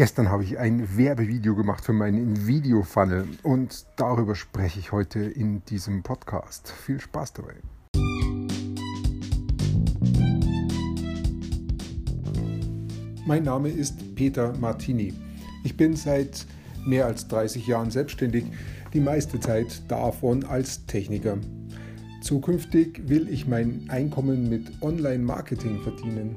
Gestern habe ich ein Werbevideo gemacht für meinen Video-Funnel und darüber spreche ich heute in diesem Podcast. Viel Spaß dabei. Mein Name ist Peter Martini. Ich bin seit mehr als 30 Jahren selbstständig, die meiste Zeit davon als Techniker. Zukünftig will ich mein Einkommen mit Online-Marketing verdienen.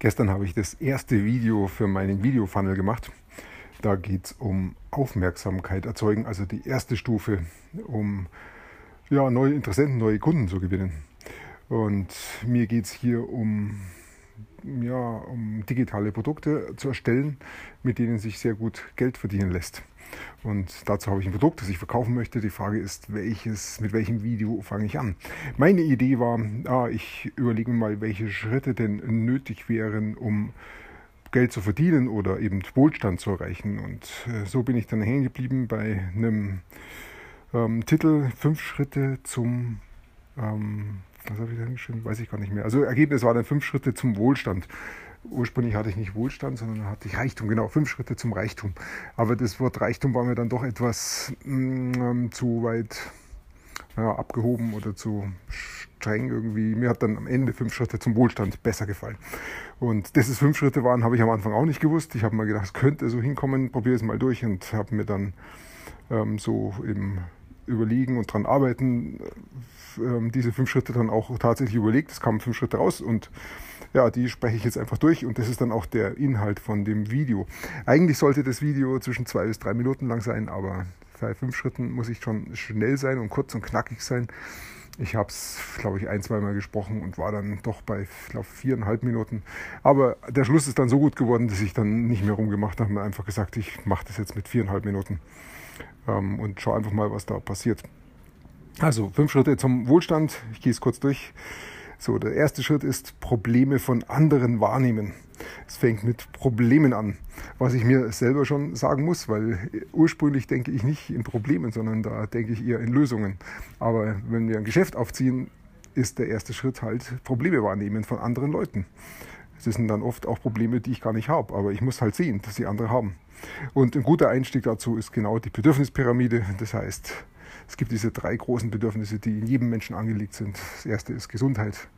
Gestern habe ich das erste Video für meinen Video-Funnel gemacht. Da geht es um Aufmerksamkeit erzeugen, also die erste Stufe, um ja, neue Interessenten, neue Kunden zu gewinnen. Und mir geht es hier um, ja, um digitale Produkte zu erstellen, mit denen sich sehr gut Geld verdienen lässt. Und dazu habe ich ein Produkt, das ich verkaufen möchte. Die Frage ist, welches, mit welchem Video fange ich an? Meine Idee war, ah, ich überlege mal, welche Schritte denn nötig wären, um Geld zu verdienen oder eben Wohlstand zu erreichen. Und äh, so bin ich dann hängen geblieben bei einem ähm, Titel Fünf Schritte zum ähm, was habe ich da geschrieben? Weiß ich gar nicht mehr. Also Ergebnis war dann fünf Schritte zum Wohlstand ursprünglich hatte ich nicht Wohlstand, sondern hatte ich Reichtum, genau, fünf Schritte zum Reichtum. Aber das Wort Reichtum war mir dann doch etwas mm, ähm, zu weit ja, abgehoben oder zu streng irgendwie. Mir hat dann am Ende fünf Schritte zum Wohlstand besser gefallen. Und dass es fünf Schritte waren, habe ich am Anfang auch nicht gewusst. Ich habe mal gedacht, es könnte so hinkommen, probiere es mal durch und habe mir dann ähm, so im Überlegen und dran arbeiten, äh, diese fünf Schritte dann auch tatsächlich überlegt. Es kamen fünf Schritte raus und ja, die spreche ich jetzt einfach durch und das ist dann auch der Inhalt von dem Video. Eigentlich sollte das Video zwischen zwei bis drei Minuten lang sein, aber bei fünf Schritten muss ich schon schnell sein und kurz und knackig sein. Ich habe es, glaube ich, ein, zweimal gesprochen und war dann doch bei, glaube viereinhalb Minuten. Aber der Schluss ist dann so gut geworden, dass ich dann nicht mehr rumgemacht habe und einfach gesagt, ich mache das jetzt mit viereinhalb Minuten ähm, und schaue einfach mal, was da passiert. Also fünf Schritte zum Wohlstand. Ich gehe es kurz durch. So, der erste Schritt ist Probleme von anderen wahrnehmen. Es fängt mit Problemen an, was ich mir selber schon sagen muss, weil ursprünglich denke ich nicht in Problemen, sondern da denke ich eher in Lösungen. Aber wenn wir ein Geschäft aufziehen, ist der erste Schritt halt Probleme wahrnehmen von anderen Leuten. Es sind dann oft auch Probleme, die ich gar nicht habe, aber ich muss halt sehen, dass sie andere haben. Und ein guter Einstieg dazu ist genau die Bedürfnispyramide. Das heißt, es gibt diese drei großen Bedürfnisse, die in jedem Menschen angelegt sind. Das erste ist Gesundheit.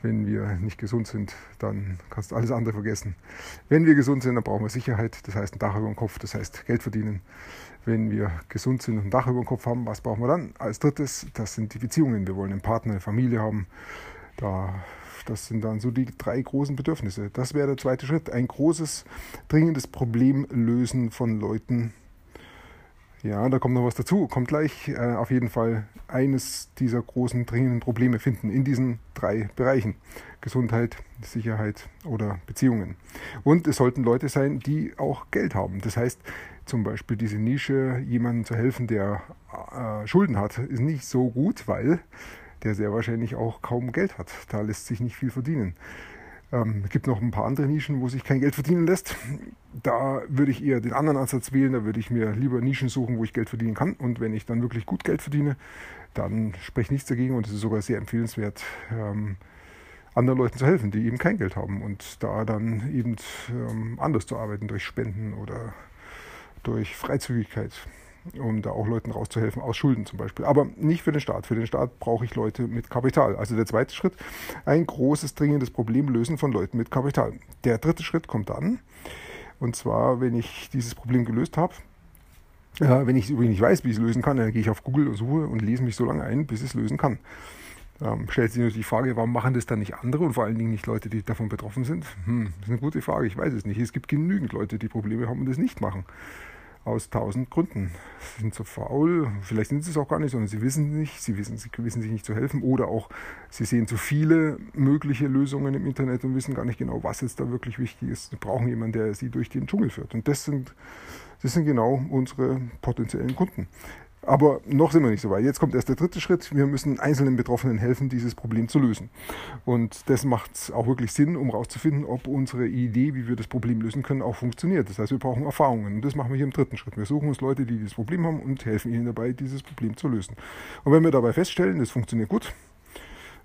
Wenn wir nicht gesund sind, dann kannst du alles andere vergessen. Wenn wir gesund sind, dann brauchen wir Sicherheit, das heißt ein Dach über dem Kopf, das heißt Geld verdienen. Wenn wir gesund sind und ein Dach über dem Kopf haben, was brauchen wir dann? Als drittes, das sind die Beziehungen. Wir wollen einen Partner, eine Familie haben. Da, das sind dann so die drei großen Bedürfnisse. Das wäre der zweite Schritt. Ein großes, dringendes Problem lösen von Leuten, ja, da kommt noch was dazu. Kommt gleich äh, auf jeden Fall eines dieser großen dringenden Probleme finden in diesen drei Bereichen. Gesundheit, Sicherheit oder Beziehungen. Und es sollten Leute sein, die auch Geld haben. Das heißt, zum Beispiel diese Nische, jemandem zu helfen, der äh, Schulden hat, ist nicht so gut, weil der sehr wahrscheinlich auch kaum Geld hat. Da lässt sich nicht viel verdienen. Ähm, es gibt noch ein paar andere Nischen, wo sich kein Geld verdienen lässt. Da würde ich eher den anderen Ansatz wählen. Da würde ich mir lieber Nischen suchen, wo ich Geld verdienen kann. Und wenn ich dann wirklich gut Geld verdiene, dann spricht nichts dagegen und es ist sogar sehr empfehlenswert, ähm, anderen Leuten zu helfen, die eben kein Geld haben und da dann eben ähm, anders zu arbeiten durch Spenden oder durch Freizügigkeit um da auch Leuten rauszuhelfen, aus Schulden zum Beispiel. Aber nicht für den Staat. Für den Staat brauche ich Leute mit Kapital. Also der zweite Schritt, ein großes, dringendes Problem lösen von Leuten mit Kapital. Der dritte Schritt kommt dann, und zwar, wenn ich dieses Problem gelöst habe, äh, wenn ich übrigens nicht weiß, wie ich es lösen kann, dann gehe ich auf Google und suche und lese mich so lange ein, bis ich es lösen kann. Ähm, stellt sich natürlich die Frage, warum machen das dann nicht andere und vor allen Dingen nicht Leute, die davon betroffen sind? Hm, das ist eine gute Frage, ich weiß es nicht. Es gibt genügend Leute, die Probleme haben und das nicht machen aus tausend Gründen. Sie sind zu faul, vielleicht sind sie es auch gar nicht, sondern sie wissen nicht, sie wissen, sie wissen sich nicht zu helfen oder auch sie sehen zu viele mögliche Lösungen im Internet und wissen gar nicht genau, was jetzt da wirklich wichtig ist. Sie brauchen jemanden, der sie durch den Dschungel führt. Und das sind Das sind genau unsere potenziellen Kunden. Aber noch sind wir nicht so weit. Jetzt kommt erst der dritte Schritt. Wir müssen einzelnen Betroffenen helfen, dieses Problem zu lösen. Und das macht auch wirklich Sinn, um herauszufinden, ob unsere Idee, wie wir das Problem lösen können, auch funktioniert. Das heißt, wir brauchen Erfahrungen. Und das machen wir hier im dritten Schritt. Wir suchen uns Leute, die dieses Problem haben und helfen ihnen dabei, dieses Problem zu lösen. Und wenn wir dabei feststellen, das funktioniert gut,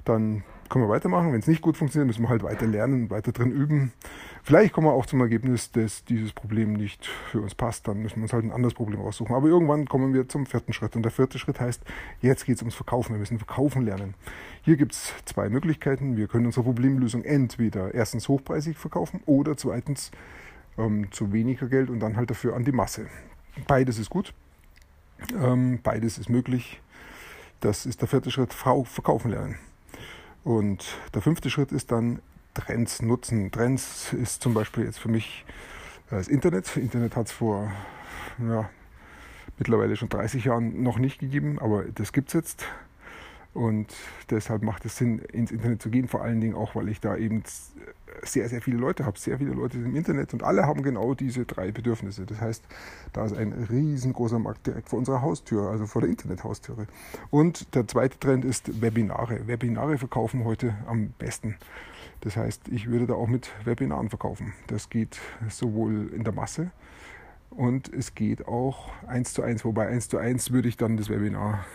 dann können wir weitermachen. Wenn es nicht gut funktioniert, müssen wir halt weiter lernen, weiter drin üben. Vielleicht kommen wir auch zum Ergebnis, dass dieses Problem nicht für uns passt. Dann müssen wir uns halt ein anderes Problem raussuchen. Aber irgendwann kommen wir zum vierten Schritt. Und der vierte Schritt heißt, jetzt geht es ums Verkaufen. Wir müssen verkaufen lernen. Hier gibt es zwei Möglichkeiten. Wir können unsere Problemlösung entweder erstens hochpreisig verkaufen oder zweitens ähm, zu weniger Geld und dann halt dafür an die Masse. Beides ist gut. Ähm, beides ist möglich. Das ist der vierte Schritt, verkaufen lernen. Und der fünfte Schritt ist dann Trends nutzen. Trends ist zum Beispiel jetzt für mich das Internet. Internet hat es vor ja, mittlerweile schon 30 Jahren noch nicht gegeben, aber das gibt es jetzt. Und deshalb macht es Sinn, ins Internet zu gehen, vor allen Dingen auch, weil ich da eben sehr, sehr viele Leute habe, sehr viele Leute im Internet und alle haben genau diese drei Bedürfnisse. Das heißt, da ist ein riesengroßer Markt direkt vor unserer Haustür, also vor der Internethaustüre. Und der zweite Trend ist Webinare. Webinare verkaufen heute am besten. Das heißt, ich würde da auch mit Webinaren verkaufen. Das geht sowohl in der Masse und es geht auch eins zu eins, wobei eins zu eins würde ich dann das Webinar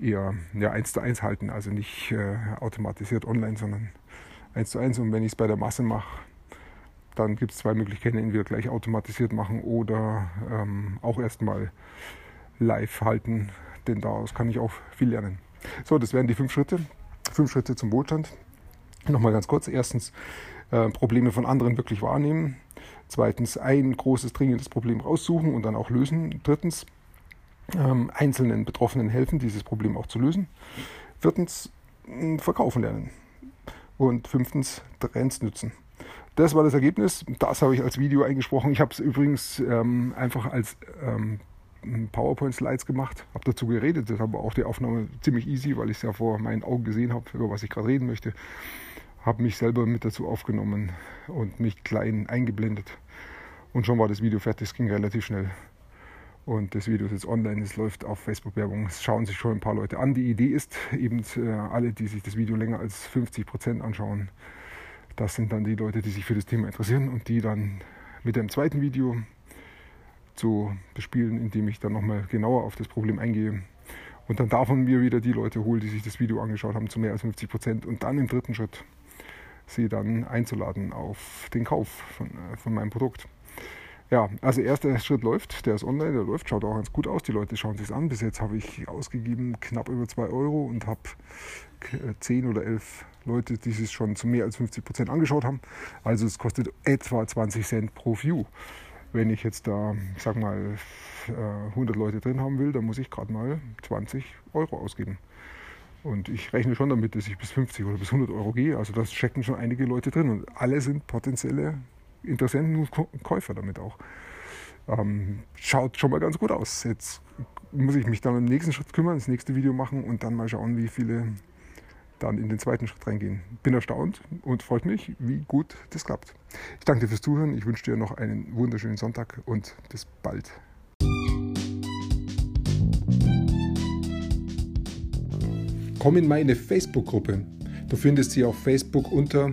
eher ja, eins zu eins halten, also nicht äh, automatisiert online, sondern eins zu eins. Und wenn ich es bei der Masse mache, dann gibt es zwei Möglichkeiten, entweder gleich automatisiert machen oder ähm, auch erstmal live halten, denn daraus kann ich auch viel lernen. So, das wären die fünf Schritte. Fünf Schritte zum Wohlstand. Nochmal ganz kurz. Erstens, äh, Probleme von anderen wirklich wahrnehmen. Zweitens, ein großes, dringendes Problem raussuchen und dann auch lösen. Drittens, ähm, einzelnen Betroffenen helfen, dieses Problem auch zu lösen. Viertens, verkaufen lernen. Und fünftens, Trends nützen. Das war das Ergebnis. Das habe ich als Video eingesprochen. Ich habe es übrigens ähm, einfach als ähm, PowerPoint-Slides gemacht, habe dazu geredet. Das war auch die Aufnahme ziemlich easy, weil ich es ja vor meinen Augen gesehen habe, über was ich gerade reden möchte. Habe mich selber mit dazu aufgenommen und mich klein eingeblendet. Und schon war das Video fertig. Es ging relativ schnell. Und das Video ist jetzt online, es läuft auf Facebook-Werbung. Es schauen sich schon ein paar Leute an. Die Idee ist eben, äh, alle, die sich das Video länger als 50 Prozent anschauen, das sind dann die Leute, die sich für das Thema interessieren und die dann mit dem zweiten Video zu bespielen, indem ich dann nochmal genauer auf das Problem eingehe. Und dann davon mir wieder die Leute holen, die sich das Video angeschaut haben, zu mehr als 50 Prozent. Und dann im dritten Schritt sie dann einzuladen auf den Kauf von, äh, von meinem Produkt. Ja, also erster Schritt läuft, der ist online, der läuft, schaut auch ganz gut aus. Die Leute schauen sich an. Bis jetzt habe ich ausgegeben knapp über 2 Euro und habe 10 äh, oder 11 Leute, die sich schon zu mehr als 50 Prozent angeschaut haben. Also es kostet etwa 20 Cent pro View. Wenn ich jetzt da, sag mal, 100 äh, Leute drin haben will, dann muss ich gerade mal 20 Euro ausgeben. Und ich rechne schon damit, dass ich bis 50 oder bis 100 Euro gehe. Also da stecken schon einige Leute drin und alle sind potenzielle Interessenten und Käufer damit auch. Ähm, schaut schon mal ganz gut aus. Jetzt muss ich mich dann im nächsten Schritt kümmern, das nächste Video machen und dann mal schauen, wie viele dann in den zweiten Schritt reingehen. Bin erstaunt und freut mich, wie gut das klappt. Ich danke dir fürs Zuhören. Ich wünsche dir noch einen wunderschönen Sonntag und bis bald. Komm in meine Facebook-Gruppe. Du findest sie auf Facebook unter